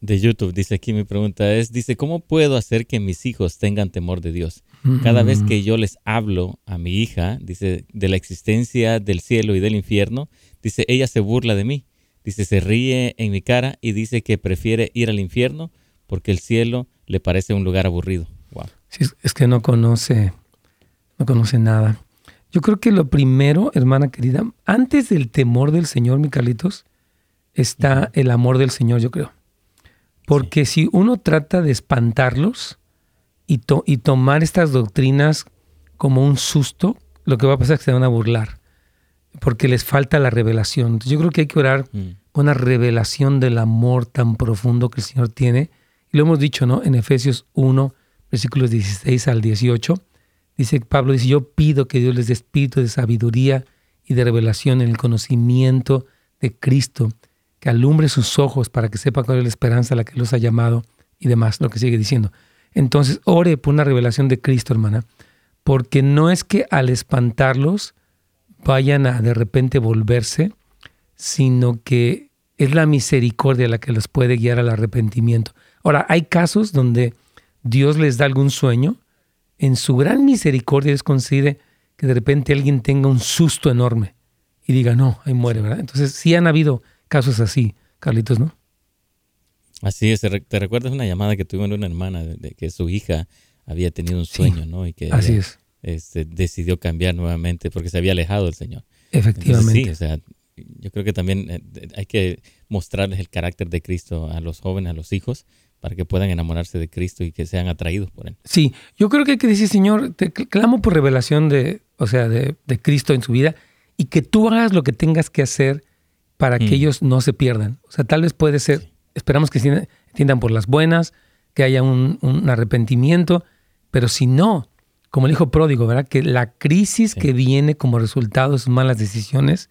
de YouTube. Dice aquí mi pregunta es, dice, ¿cómo puedo hacer que mis hijos tengan temor de Dios? Cada vez que yo les hablo a mi hija, dice, de la existencia del cielo y del infierno, dice, ella se burla de mí. Dice, se ríe en mi cara y dice que prefiere ir al infierno porque el cielo le parece un lugar aburrido. Es que no conoce, no conoce nada. Yo creo que lo primero, hermana querida, antes del temor del Señor, Micalitos, está el amor del Señor, yo creo. Porque si uno trata de espantarlos y, y, tomar estas doctrinas como un susto, lo que va a pasar es que se van a burlar, porque les falta la revelación. yo creo que hay que orar mm. con una revelación del amor tan profundo que el Señor tiene. Y lo hemos dicho, ¿no? En Efesios 1, versículos 16 al 18, dice Pablo, dice, yo pido que Dios les dé espíritu de sabiduría y de revelación en el conocimiento de Cristo que alumbre sus ojos para que sepa cuál es la esperanza a la que los ha llamado y demás, lo que sigue diciendo. Entonces, ore por una revelación de Cristo, hermana, porque no es que al espantarlos vayan a de repente volverse, sino que es la misericordia la que los puede guiar al arrepentimiento. Ahora, hay casos donde Dios les da algún sueño, en su gran misericordia les concede que de repente alguien tenga un susto enorme y diga, no, ahí muere, ¿verdad? Entonces, sí han habido casos así, Carlitos, ¿no? Así es, te recuerdas una llamada que tuvo una hermana de, que su hija había tenido un sueño, ¿no? Y que así es. Este, decidió cambiar nuevamente porque se había alejado del Señor. Efectivamente. sí, o sea, yo creo que también eh, hay que mostrarles el carácter de Cristo a los jóvenes, a los hijos, para que puedan enamorarse de Cristo y que sean atraídos por Él. Sí, yo creo que hay que decir, Señor, te clamo por revelación de, o sea, de, de Cristo en su vida y que tú hagas lo que tengas que hacer para que mm. ellos no se pierdan. O sea, tal vez puede ser, esperamos que se entiendan por las buenas, que haya un, arrepentimiento, pero si no, como el hijo pródigo, ¿verdad? Que la crisis que viene como resultado de sus malas decisiones,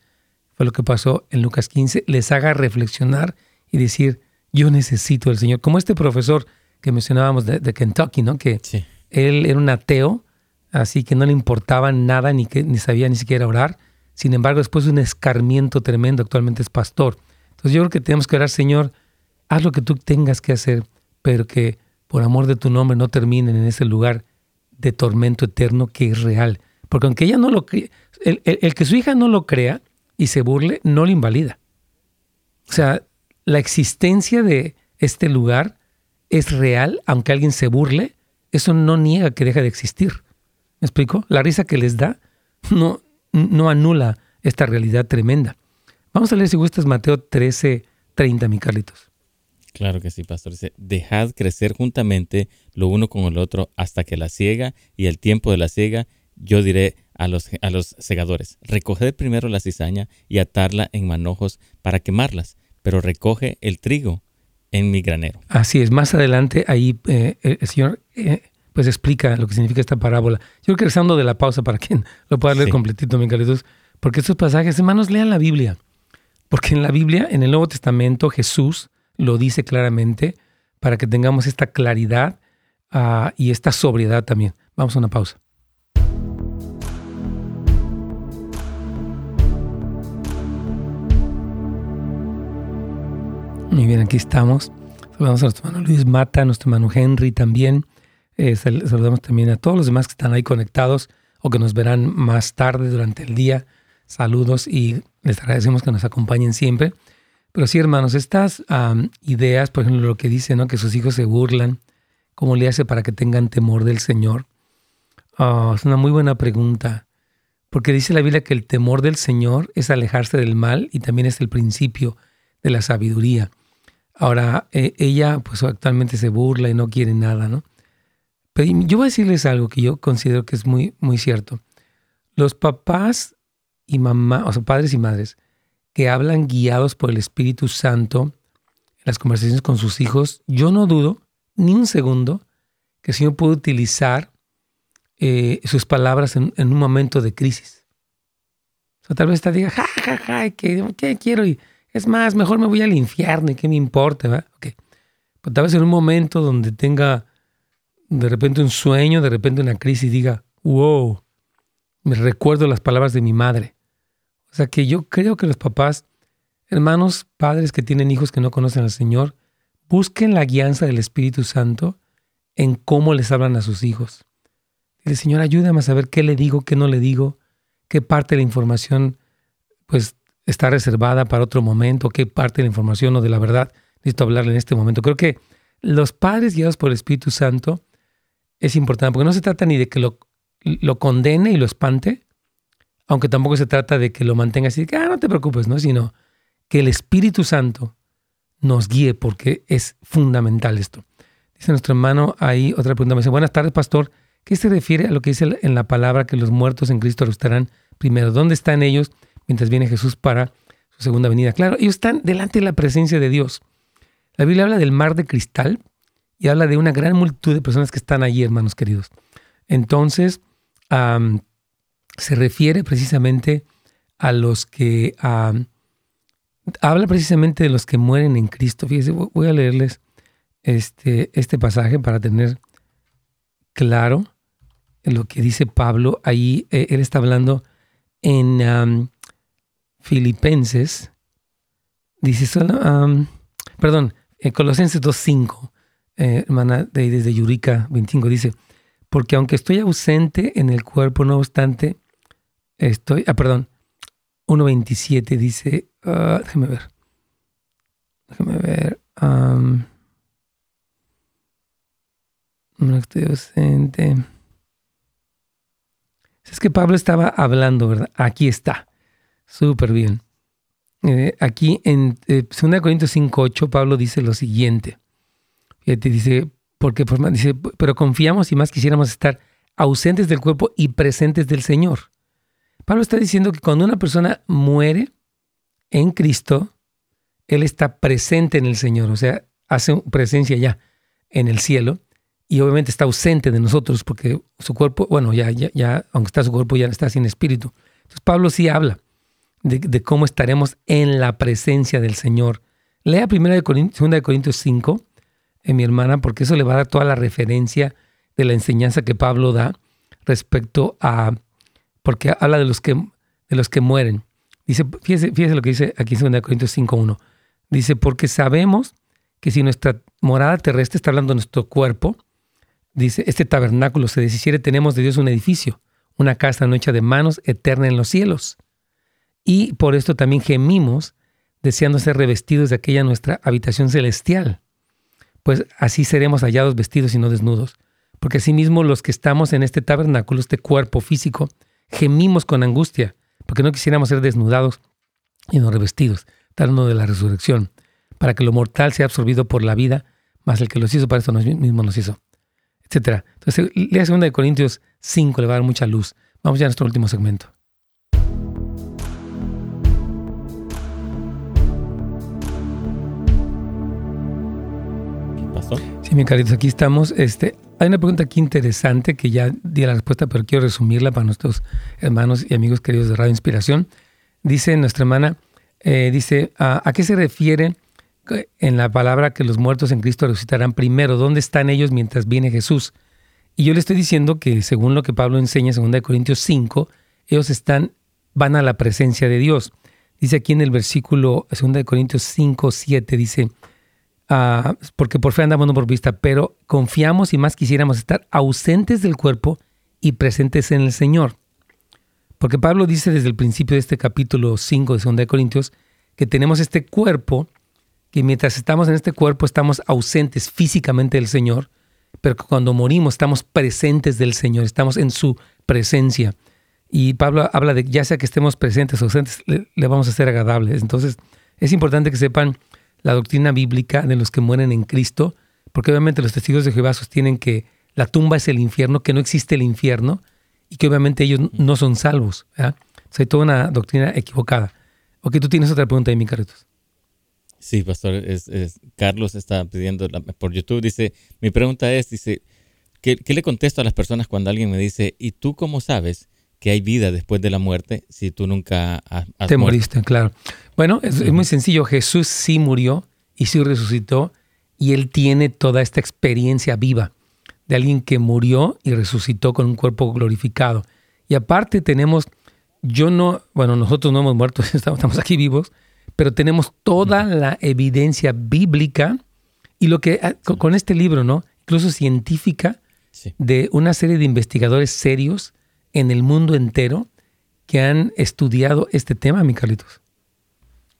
fue lo que pasó en Lucas 15, les haga reflexionar y decir, yo necesito al Señor. Como este profesor que mencionábamos de, Kentucky, ¿no? Que él era un ateo, así que no le importaba nada, ni, que, ni sabía ni siquiera orar sin embargo, después de un escarmiento tremendo, actualmente es pastor. Entonces yo creo que tenemos que orar, Señor, haz lo que tú tengas que hacer, pero que por amor de tu nombre no terminen en ese lugar de tormento eterno que es real. Porque aunque ella no lo crea, el, el, que su hija no lo crea y se burle, no lo invalida. O sea, la existencia de este lugar es real, aunque alguien se burle, eso no niega que deja de existir. ¿Me explico? La risa que les da no, no anula esta realidad tremenda. Vamos a leer si gustas Mateo 13, 30, mi Carlitos. Claro que sí, pastor. Dice, dejad crecer juntamente lo uno con el otro hasta que la ciega y el tiempo de la ciega, yo diré a los, a los segadores, recoged primero la cizaña y atarla en manojos para quemarlas, pero recoge el trigo en mi granero. Así es, más adelante ahí eh, el Señor eh, pues explica lo que significa esta parábola. Yo creo que regresando de la pausa para quien lo pueda leer completito, Miguelitos, porque estos pasajes, hermanos, lean la Biblia. Porque en la Biblia, en el Nuevo Testamento, Jesús lo dice claramente para que tengamos esta claridad uh, y esta sobriedad también. Vamos a una pausa. Muy bien, aquí estamos. Saludamos a nuestro hermano Luis Mata, a nuestro hermano Henry también. Eh, saludamos también a todos los demás que están ahí conectados o que nos verán más tarde durante el día. Saludos y les agradecemos que nos acompañen siempre. Pero sí, hermanos, estas ideas, por ejemplo, lo que dice, ¿no? Que sus hijos se burlan, ¿cómo le hace para que tengan temor del Señor? Ah, es una muy buena pregunta, porque dice la Biblia que el temor del Señor es alejarse del mal y también es el principio de la sabiduría. Ahora, eh, ella pues actualmente se burla y no quiere nada, ¿no? Pero yo voy a decirles algo que yo considero que es muy, muy cierto. Los papás y mamá, o sea, padres y madres, que hablan guiados por el Espíritu Santo en las conversaciones con sus hijos, yo no dudo ni un segundo que el Señor puede utilizar eh, sus palabras en, un momento de crisis. O sea, tal vez te diga, ja, ja, ja, ¿qué, quiero? Y es más, mejor me voy al infierno qué me importa, ¿verdad? Okay. Pero tal vez en un momento donde tenga de repente un sueño, de repente una crisis, diga, wow, me recuerdo las palabras de mi madre. O sea que yo creo que los papás, hermanos, padres que tienen hijos que no conocen al Señor, busquen la guianza del Espíritu Santo en cómo les hablan a sus hijos. Dile, Señor, ayúdame a saber qué le digo, qué no le digo, qué parte de la información pues está reservada para otro momento, qué parte de la información o de la verdad necesito hablarle en este momento. Creo que los padres guiados por el Espíritu Santo es importante, porque no se trata ni de que lo, lo condene y lo espante, aunque tampoco se trata de que lo mantenga así, que ah, no te preocupes, ¿no? sino que el Espíritu Santo nos guíe, porque es fundamental esto. Dice nuestro hermano ahí, otra pregunta, me dice, buenas tardes, pastor, ¿qué se refiere a lo que dice en la palabra que los muertos en Cristo resucitarán primero? ¿Dónde están ellos mientras viene Jesús para su segunda venida? Claro, ellos están delante de la presencia de Dios. La Biblia habla del mar de cristal y habla de una gran multitud de personas que están allí, hermanos queridos. Entonces, se refiere precisamente a los que habla precisamente de los que mueren en Cristo. Fíjense, voy a leerles este, este pasaje para tener claro lo que dice Pablo. Ahí eh, él está hablando en Filipenses. Dice solo, perdón, en Colosenses 2.5, eh, hermana de, desde Yurica 25, dice, porque aunque estoy ausente en el cuerpo, no obstante, estoy, ah, perdón, 1.27 dice, uh, déjame ver, déjame ver, no estoy ausente. Es que Pablo estaba hablando, ¿verdad? Aquí está. Súper bien. Eh, aquí en 2 eh, Corintios 5.8, Pablo dice lo siguiente. Fíjate, dice, porque dice, pero confiamos y más quisiéramos estar ausentes del cuerpo y presentes del Señor. Pablo está diciendo que cuando una persona muere en Cristo, él está presente en el Señor, o sea, hace presencia ya en el cielo y obviamente está ausente de nosotros porque su cuerpo, bueno, ya, ya, ya aunque está su cuerpo, ya está sin espíritu. Entonces Pablo sí habla de, cómo estaremos en la presencia del Señor. Lea 2 de Corintios, de Corintios 5, eh, mi hermana, porque eso le va a dar toda la referencia de la enseñanza que Pablo da respecto a porque habla de los que, de los que mueren. Dice, fíjese, fíjese lo que dice aquí en 2 Corintios 5.1. Dice, porque sabemos que si nuestra morada terrestre está hablando de nuestro cuerpo, dice, este tabernáculo se deshiciere, tenemos de Dios un edificio, una casa no hecha de manos, eterna en los cielos. Y por esto también gemimos, deseando ser revestidos de aquella nuestra habitación celestial. Pues así seremos hallados vestidos y no desnudos. Porque asimismo los que estamos en este tabernáculo, este cuerpo físico, gemimos con angustia, porque no quisiéramos ser desnudados y no revestidos, uno de la resurrección, para que lo mortal sea absorbido por la vida, más el que los hizo para eso mismo nos hizo, etc. Entonces, lea 2 de Corintios 5, le va a dar mucha luz. Vamos ya a nuestro último segmento. Sí, mi caritos, aquí estamos. Este, hay una pregunta aquí interesante que ya di la respuesta, pero quiero resumirla para nuestros hermanos y amigos queridos de Radio Inspiración. Dice nuestra hermana, eh, dice, ¿a, qué se refiere en la palabra que los muertos en Cristo resucitarán primero? ¿Dónde están ellos mientras viene Jesús? Y yo le estoy diciendo que según lo que Pablo enseña en 2 Corintios 5, ellos están, van a la presencia de Dios. Dice aquí en el versículo 2 Corintios 5, 7, dice, Ah, porque por fe andamos no por vista, pero confiamos y más quisiéramos estar ausentes del cuerpo y presentes en el Señor. Porque Pablo dice desde el principio de este capítulo 5 de 2 Corintios que tenemos este cuerpo, que mientras estamos en este cuerpo estamos ausentes físicamente del Señor, pero cuando morimos estamos presentes del Señor, estamos en su presencia. Y Pablo habla de ya sea que estemos presentes o ausentes, le vamos a ser agradables. Entonces es importante que sepan la doctrina bíblica de los que mueren en Cristo, porque obviamente los testigos de Jehová sostienen que la tumba es el infierno, que no existe el infierno y que obviamente ellos no son salvos. ¿verdad? O sea, hay toda una doctrina equivocada. Ok, tú tienes otra pregunta de mi Carlitos. Sí, pastor, es, Carlos está pidiendo por YouTube, dice, mi pregunta es, dice, ¿qué, ¿qué, le contesto a las personas cuando alguien me dice, ¿y tú cómo sabes que hay vida después de la muerte si tú nunca has, Te moriste, claro. Bueno, es, muy sencillo. Jesús sí murió y sí resucitó y él tiene toda esta experiencia viva de alguien que murió y resucitó con un cuerpo glorificado. Y aparte tenemos, yo no, bueno, nosotros no hemos muerto, estamos aquí vivos, pero tenemos toda la evidencia bíblica Y lo que ah, con este libro, ¿no? Incluso científica, de una serie de investigadores serios en el mundo entero que han estudiado este tema, mi Carlitos.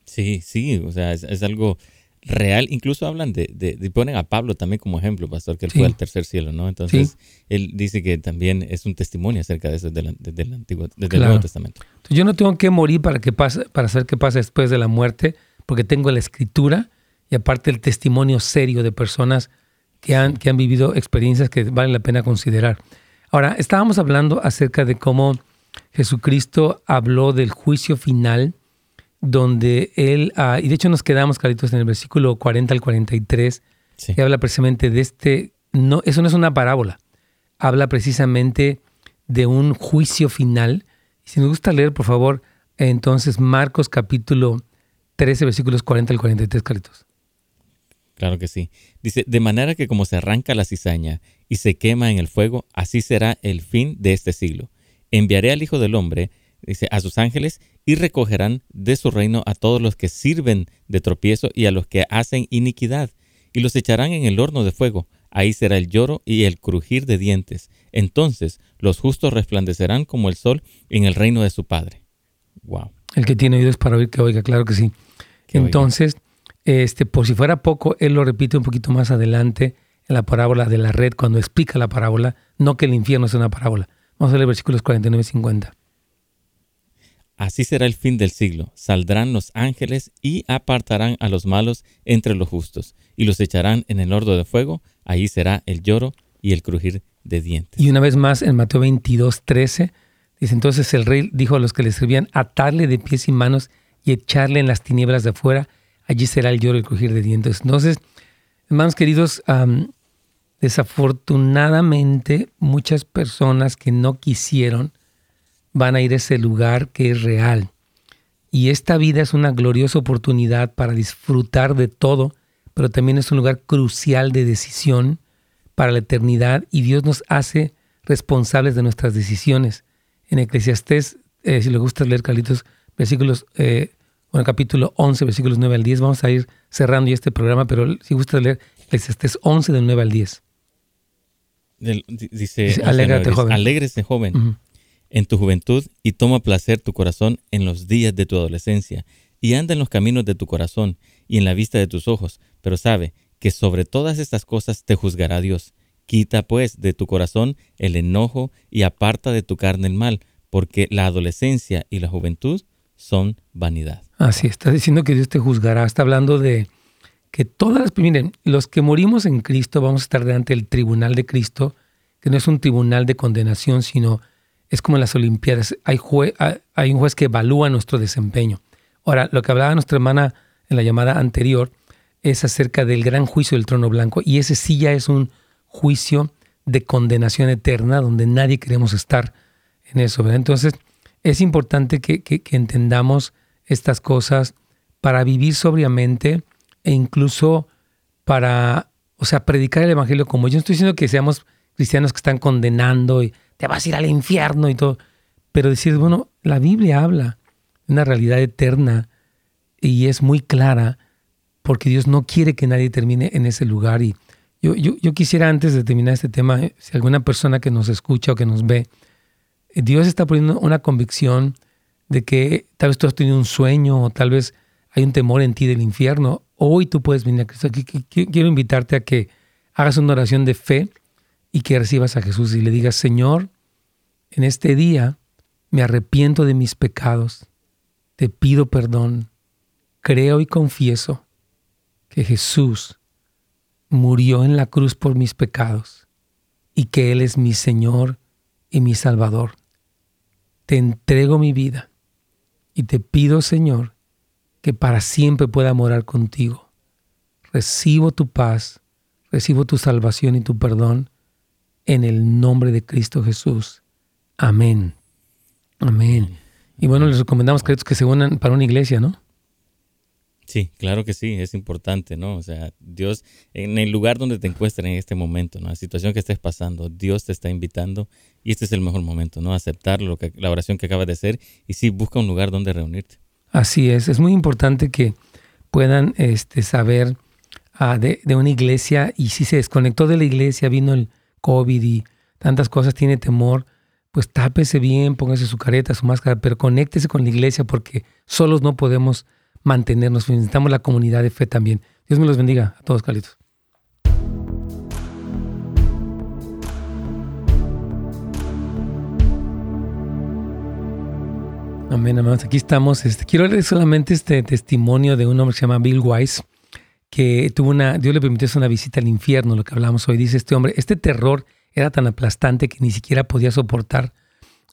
Sí, sí, o sea, es, algo real. Incluso hablan de, de, ponen a Pablo también como ejemplo, pastor, que él fue al tercer cielo, ¿no? Entonces, él dice que también es un testimonio acerca de eso desde, el, Antiguo, desde el Nuevo Testamento. yo no tengo que morir para, que pase, para saber qué pasa después de la muerte, porque tengo la escritura y aparte el testimonio serio de personas que han, que han vivido experiencias que vale la pena considerar. Ahora, estábamos hablando acerca de cómo Jesucristo habló del juicio final, donde Él, ah, y de hecho nos quedamos, Caritos, en el versículo 40 al 43, que habla precisamente de este, no, eso no es una parábola, habla precisamente de un juicio final. Si nos gusta leer, por favor, entonces Marcos capítulo 13, versículos 40 al 43, Caritos. Claro que sí. Dice, de manera que como se arranca la cizaña y se quema en el fuego, así será el fin de este siglo. Enviaré al Hijo del Hombre, dice, a sus ángeles y recogerán de su reino a todos los que sirven de tropiezo y a los que hacen iniquidad, y los echarán en el horno de fuego. Ahí será el lloro y el crujir de dientes. Entonces los justos resplandecerán como el sol en el reino de su Padre. Wow. El que tiene oídos para oír, que oiga, claro que sí. Entonces, este, por si fuera poco, él lo repite un poquito más adelante en la parábola de la red, cuando explica la parábola, no que el infierno es una parábola. Vamos a leer versículos 49 y 50. Así será el fin del siglo. Saldrán los ángeles y apartarán a los malos entre los justos, y los echarán en el horno de fuego. Ahí será el lloro y el crujir de dientes. Y una vez más, en Mateo 22, 13, dice entonces el rey dijo a los que le servían, atarle de pies y manos y echarle en las tinieblas de afuera allí será el lloro y el crujir de dientes. Entonces, hermanos queridos, desafortunadamente muchas personas que no quisieron van a ir a ese lugar que es real. Y esta vida es una gloriosa oportunidad para disfrutar de todo, pero también es un lugar crucial de decisión para la eternidad y Dios nos hace responsables de nuestras decisiones. En Eclesiastés, eh, si le gusta leer, Carlitos, versículos eh, bueno, capítulo 11, versículos 9 al 10. Vamos a ir cerrando ya este programa, pero si gusta leer Eclesiastés 11 del 9 al 10. Dice, Alégrate, joven. Alégrese, joven, en tu juventud y toma placer tu corazón en los días de tu adolescencia y anda en los caminos de tu corazón y en la vista de tus ojos, pero sabe que sobre todas estas cosas te juzgará Dios. Quita pues de tu corazón el enojo y aparta de tu carne el mal, porque la adolescencia y la juventud son vanidad. Así, está diciendo que Dios te juzgará. Está hablando de que todas las... Miren, los que morimos en Cristo vamos a estar delante del tribunal de Cristo, que no es un tribunal de condenación, sino es como en las Olimpiadas. Hay, hay un juez que evalúa nuestro desempeño. Ahora, lo que hablaba nuestra hermana en la llamada anterior es acerca del gran juicio del trono blanco, y ese sí ya es un juicio de condenación eterna, donde nadie queremos estar en eso. Entonces, es importante que, entendamos estas cosas para vivir sobriamente e incluso para, o sea, predicar el Evangelio como yo no estoy diciendo que seamos cristianos que están condenando y te vas a ir al infierno y todo, pero decir, bueno, la Biblia habla de una realidad eterna y es muy clara porque Dios no quiere que nadie termine en ese lugar. Y yo, yo, yo quisiera antes de terminar este tema, si alguna persona que nos escucha o que nos ve, Dios está poniendo una convicción de que tal vez tú has tenido un sueño o tal vez hay un temor en ti del infierno. Hoy tú puedes venir a Cristo. Quiero invitarte a que hagas una oración de fe y que recibas a Jesús y le digas, Señor, en este día me arrepiento de mis pecados, te pido perdón, creo y confieso que Jesús murió en la cruz por mis pecados y que Él es mi Señor y mi Salvador. Te entrego mi vida y te pido, Señor, que para siempre pueda morar contigo. Recibo tu paz, recibo tu salvación y tu perdón en el nombre de Cristo Jesús. Amén. Amén. Y bueno, les recomendamos que se unan para una iglesia, ¿no? Sí, claro que sí, es importante, ¿no? O sea, Dios, en el lugar donde te encuentres en este momento, ¿no? La situación que estés pasando, Dios te está invitando y este es el mejor momento, ¿no? Aceptar lo que, la oración que acabas de hacer y sí, busca un lugar donde reunirte. Así es, es muy importante que puedan este, saber ah, de, de, una iglesia y si se desconectó de la iglesia, vino el COVID y tantas cosas, tiene temor, pues tápese bien, póngase su careta, su máscara, pero conéctese con la iglesia porque solos no podemos mantenernos, necesitamos la comunidad de fe también. Dios me los bendiga a todos, Carlitos. Amén, hermanos. Aquí estamos. Este, quiero leer solamente este testimonio de un hombre que se llama Bill Wise, que tuvo una, Dios le permitió hacer una visita al infierno, lo que hablamos hoy. Dice este hombre, este terror era tan aplastante que ni siquiera podía soportar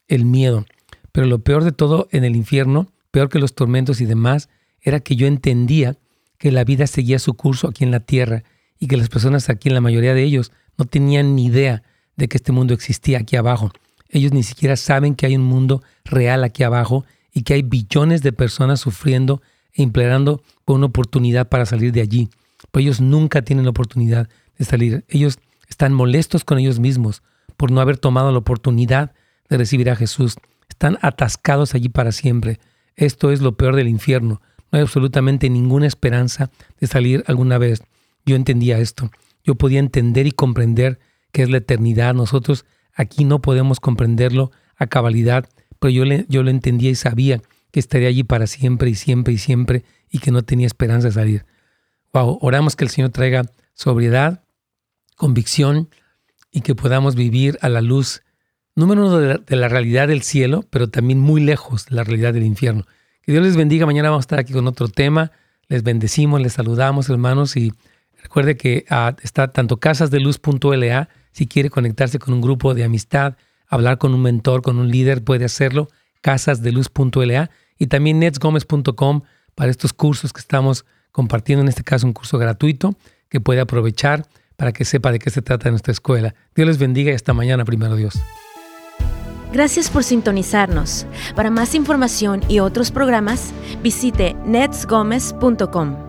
el miedo. Pero lo peor de todo en el infierno, peor que los tormentos y demás, era que yo entendía que la vida seguía su curso aquí en la tierra y que las personas aquí, en la mayoría de ellos, no tenían ni idea de que este mundo existía aquí abajo. Ellos ni siquiera saben que hay un mundo real aquí abajo y que hay billones de personas sufriendo e implorando por una oportunidad para salir de allí. Pero ellos nunca tienen la oportunidad de salir. Ellos están molestos con ellos mismos por no haber tomado la oportunidad de recibir a Jesús. Están atascados allí para siempre. Esto es lo peor del infierno. No hay absolutamente ninguna esperanza de salir alguna vez. Yo entendía esto. Yo podía entender y comprender que es la eternidad. Nosotros Aquí no podemos comprenderlo a cabalidad, pero yo, le, yo lo entendía y sabía que estaría allí para siempre y siempre y siempre y que no tenía esperanza de salir. Wow, oramos que el Señor traiga sobriedad, convicción y que podamos vivir a la luz, número uno de la, realidad del cielo, pero también muy lejos de la realidad del infierno. Que Dios les bendiga. Mañana vamos a estar aquí con otro tema. Les bendecimos, les saludamos, hermanos, y recuerde que uh, está tanto casasdeluz.la si quiere conectarse con un grupo de amistad, hablar con un mentor, con un líder, puede hacerlo. casasdeluz.la y también netsgomez.com para estos cursos que estamos compartiendo, en este caso un curso gratuito que puede aprovechar para que sepa de qué se trata nuestra escuela. Dios les bendiga y hasta mañana, primero Dios. Gracias por sintonizarnos. Para más información y otros programas, visite netsgomez.com.